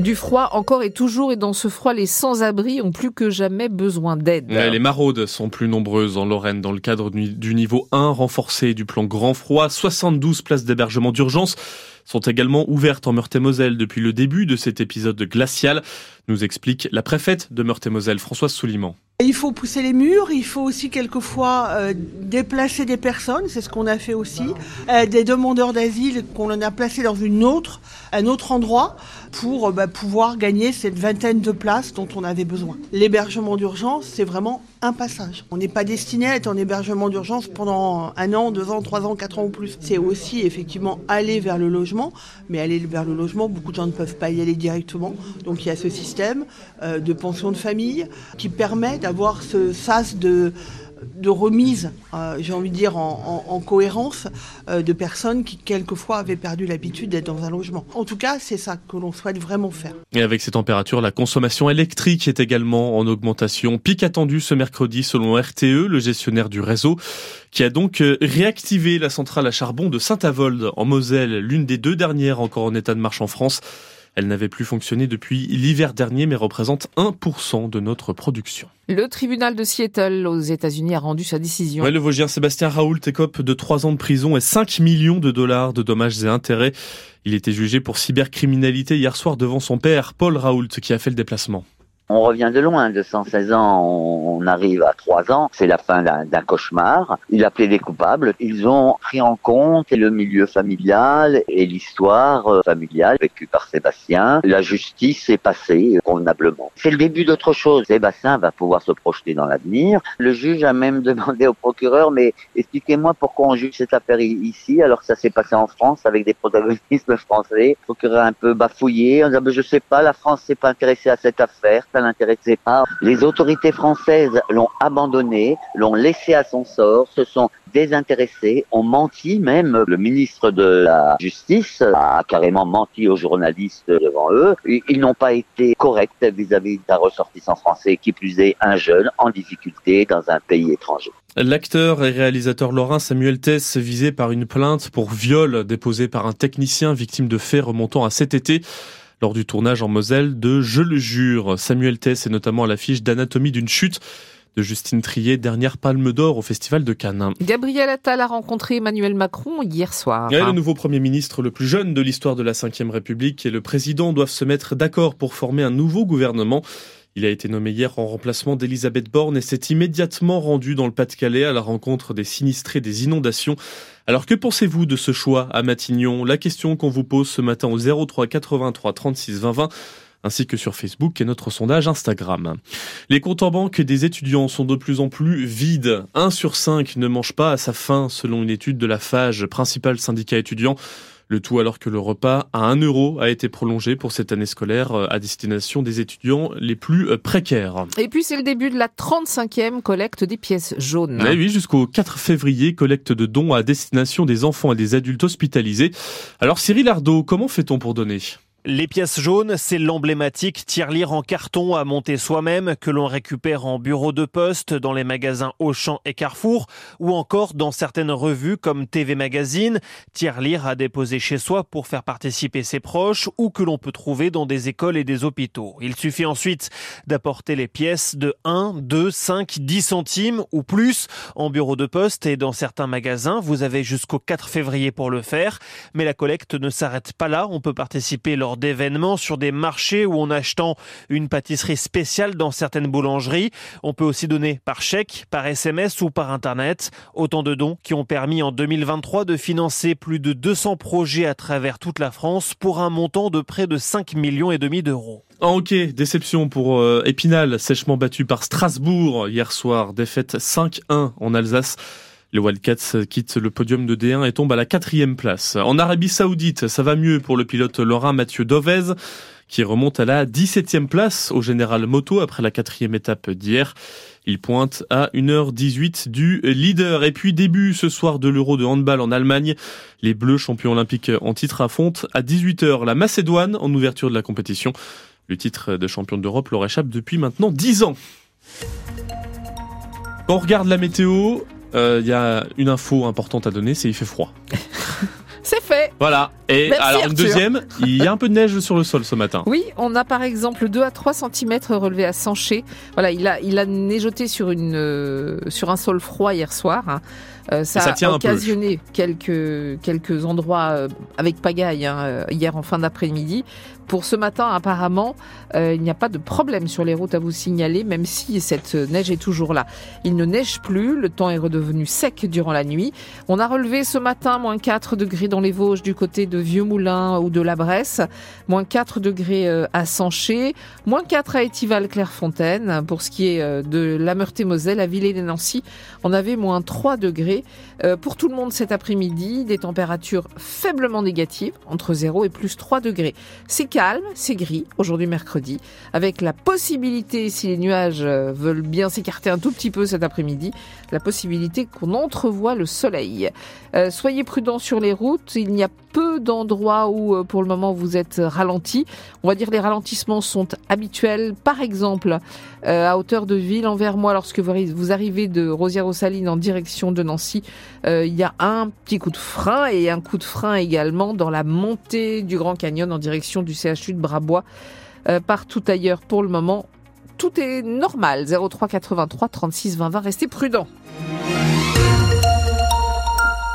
Du froid encore et toujours, et dans ce froid, les sans-abri ont plus que jamais besoin d'aide. les maraudes sont plus nombreuses en Lorraine dans le cadre du niveau 1 renforcé du plan Grand Froid. 72 places d'hébergement d'urgence sont également ouvertes en Meurthe-et-Moselle depuis le début de cet épisode glacial, nous explique la préfète de Meurthe-et-Moselle, Françoise Souliman. Il faut pousser les murs, il faut aussi quelquefois euh, déplacer des personnes, c'est ce qu'on a fait aussi, euh, des demandeurs d'asile qu'on a placés dans une autre, un autre endroit pour euh, bah, pouvoir gagner cette vingtaine de places dont on avait besoin. L'hébergement d'urgence, c'est vraiment un passage. On n'est pas destiné à être en hébergement d'urgence pendant un an, deux ans, trois ans, quatre ans ou plus. C'est aussi effectivement aller vers le logement, mais aller vers le logement, beaucoup de gens ne peuvent pas y aller directement. Donc il y a ce système de pension de famille qui permet d'avoir ce sas de, de remise, euh, j'ai envie de dire, en, cohérence euh, de personnes qui, quelquefois, avaient perdu l'habitude d'être dans un logement. En tout cas, c'est ça que l'on souhaite vraiment faire. Et avec ces températures, la consommation électrique est également en augmentation. Pic attendu ce mercredi selon RTE, le gestionnaire du réseau, qui a donc euh, réactivé la centrale à charbon de Saint-Avold en Moselle, l'une des deux dernières encore en état de marche en France. Elle n'avait plus fonctionné depuis l'hiver dernier, mais représente 1% de notre production. Le tribunal de Seattle aux États-Unis a rendu sa décision. le Vosgien Sébastien Raoult écope de 3 ans de prison et 5 millions de dollars de dommages et intérêts. Il était jugé pour cybercriminalité hier soir devant son père, Paul Raoult, qui a fait le déplacement. On revient de loin, de 116 ans, on arrive à 3 ans, c'est la fin d'un cauchemar. Il appelait les coupables, ils ont pris en compte le milieu familial et l'histoire euh, familiale vécue par Sébastien. La justice est passée convenablement. C'est le début d'autre chose. Sébastien va pouvoir se projeter dans l'avenir. Le juge a même demandé au procureur, mais expliquez-moi pourquoi on juge cette affaire ici alors que ça s'est passé en France avec des protagonistes français. Le procureur a un peu bafouillé, on dit, ah, ben, je sais pas, la France s'est pas intéressée à cette affaire ça n'intéressait pas. Les autorités françaises l'ont abandonné, l'ont laissé à son sort, se sont désintéressés, ont menti même. Le ministre de la Justice a carrément menti aux journalistes devant eux. Ils n'ont pas été corrects vis-à-vis d'un ressortissant français, qui plus est un jeune en difficulté dans un pays étranger. L'acteur et réalisateur lorrain Samuel Tess visé par une plainte pour viol déposée par un technicien victime de faits remontant à cet été lors du tournage en Moselle de Je le jure. Samuel Tess est notamment à l'affiche d'Anatomie d'une chute de Justine Trier, dernière palme d'or au Festival de Cannes. Gabriel Attal a rencontré Emmanuel Macron hier soir. le nouveau Premier ministre le plus jeune de l'histoire de la Ve République et le président doivent se mettre d'accord pour former un nouveau gouvernement. Il a été nommé hier en remplacement d'Elisabeth Borne et s'est immédiatement rendu dans le Pas-de-Calais à la rencontre des sinistrés des inondations. Alors que pensez-vous de ce choix à Matignon? La question qu'on vous pose ce matin au 03 83 36 20 20 ainsi que sur Facebook et notre sondage Instagram. Les comptes en banque des étudiants sont de plus en plus vides. Un sur cinq ne mange pas à sa faim selon une étude de la FAGE, principal syndicat étudiant. Le tout alors que le repas à 1 euro a été prolongé pour cette année scolaire euh, à destination des étudiants les plus euh, précaires. Et puis c'est le début de la 35e collecte des pièces jaunes. Eh oui, jusqu'au 4 février, collecte de dons à destination des enfants et des adultes hospitalisés. Alors Cyril Ardo, comment fait-on pour donner? Les pièces jaunes, c'est l'emblématique tirelire en carton à monter soi-même que l'on récupère en bureau de poste dans les magasins Auchan et Carrefour ou encore dans certaines revues comme TV Magazine, tirelire à déposer chez soi pour faire participer ses proches ou que l'on peut trouver dans des écoles et des hôpitaux. Il suffit ensuite d'apporter les pièces de 1, 2, 5, 10 centimes ou plus en bureau de poste et dans certains magasins. Vous avez jusqu'au 4 février pour le faire, mais la collecte ne s'arrête pas là. On peut participer lors d'événements sur des marchés ou en achetant une pâtisserie spéciale dans certaines boulangeries. On peut aussi donner par chèque, par SMS ou par Internet. Autant de dons qui ont permis en 2023 de financer plus de 200 projets à travers toute la France pour un montant de près de 5 millions et demi d'euros. En hockey, déception pour euh, Épinal, sèchement battu par Strasbourg hier soir, défaite 5-1 en Alsace. Le Wildcats quitte le podium de D1 et tombe à la quatrième place. En Arabie Saoudite, ça va mieux pour le pilote lorrain Mathieu Dovez, qui remonte à la 17e place au Général Moto après la quatrième étape d'hier. Il pointe à 1h18 du leader. Et puis début ce soir de l'Euro de handball en Allemagne. Les Bleus champions olympiques en titre affrontent à 18h la Macédoine en ouverture de la compétition. Le titre de champion d'Europe leur échappe depuis maintenant 10 ans. On regarde la météo, il euh, y a une info importante à donner, c'est il fait froid. Voilà. Et Merci, alors, une Arthur. deuxième, il y a un peu de neige sur le sol ce matin. Oui, on a par exemple 2 à 3 cm relevés à Sanché. Voilà, il a, il a neigeoté sur, une, euh, sur un sol froid hier soir. hein. Euh, ça, ça tient a un peu. occasionné quelques, quelques endroits euh, avec pagaille hein, euh, hier en fin d'après-midi. Pour ce matin, apparemment, euh, il n'y a pas de problème sur les routes à vous signaler, même si cette neige est toujours là. Il ne neige plus, le temps est redevenu sec durant la nuit. On a relevé ce matin moins 4 degrés dans les Vosges du côté de Vieux-Moulin ou de la Bresse, moins 4 degrés euh, à Sanché, moins 4 à Étival-Clairefontaine. Pour ce qui est euh, de la Meurthe-et-Moselle, à Villers-les-Nancy, on avait moins 3 degrés. Euh, Pour tout le monde cet après-midi, des températures faiblement négatives, entre 0 et plus 3 degrés. C'est calme, c'est gris, aujourd'hui mercredi, avec la possibilité, si les nuages veulent bien s'écarter un tout petit peu cet après-midi, la possibilité qu'on entrevoie le soleil. Euh, soyez prudents sur les routes, il n'y a peu d'endroits où euh, pour le moment vous êtes ralenti. On va dire les ralentissements sont habituels. Par exemple, euh, à hauteur de ville envers moi, lorsque vous arri- vous arrivez de Rosière-aux-Salines en direction de Nancy, euh, il y a un petit coup de frein et un coup de frein également dans la montée du Grand Canyon en direction du CHU de Brabois. Euh, partout ailleurs pour le moment, tout est normal. 03 83 36 20 20. Restez prudents.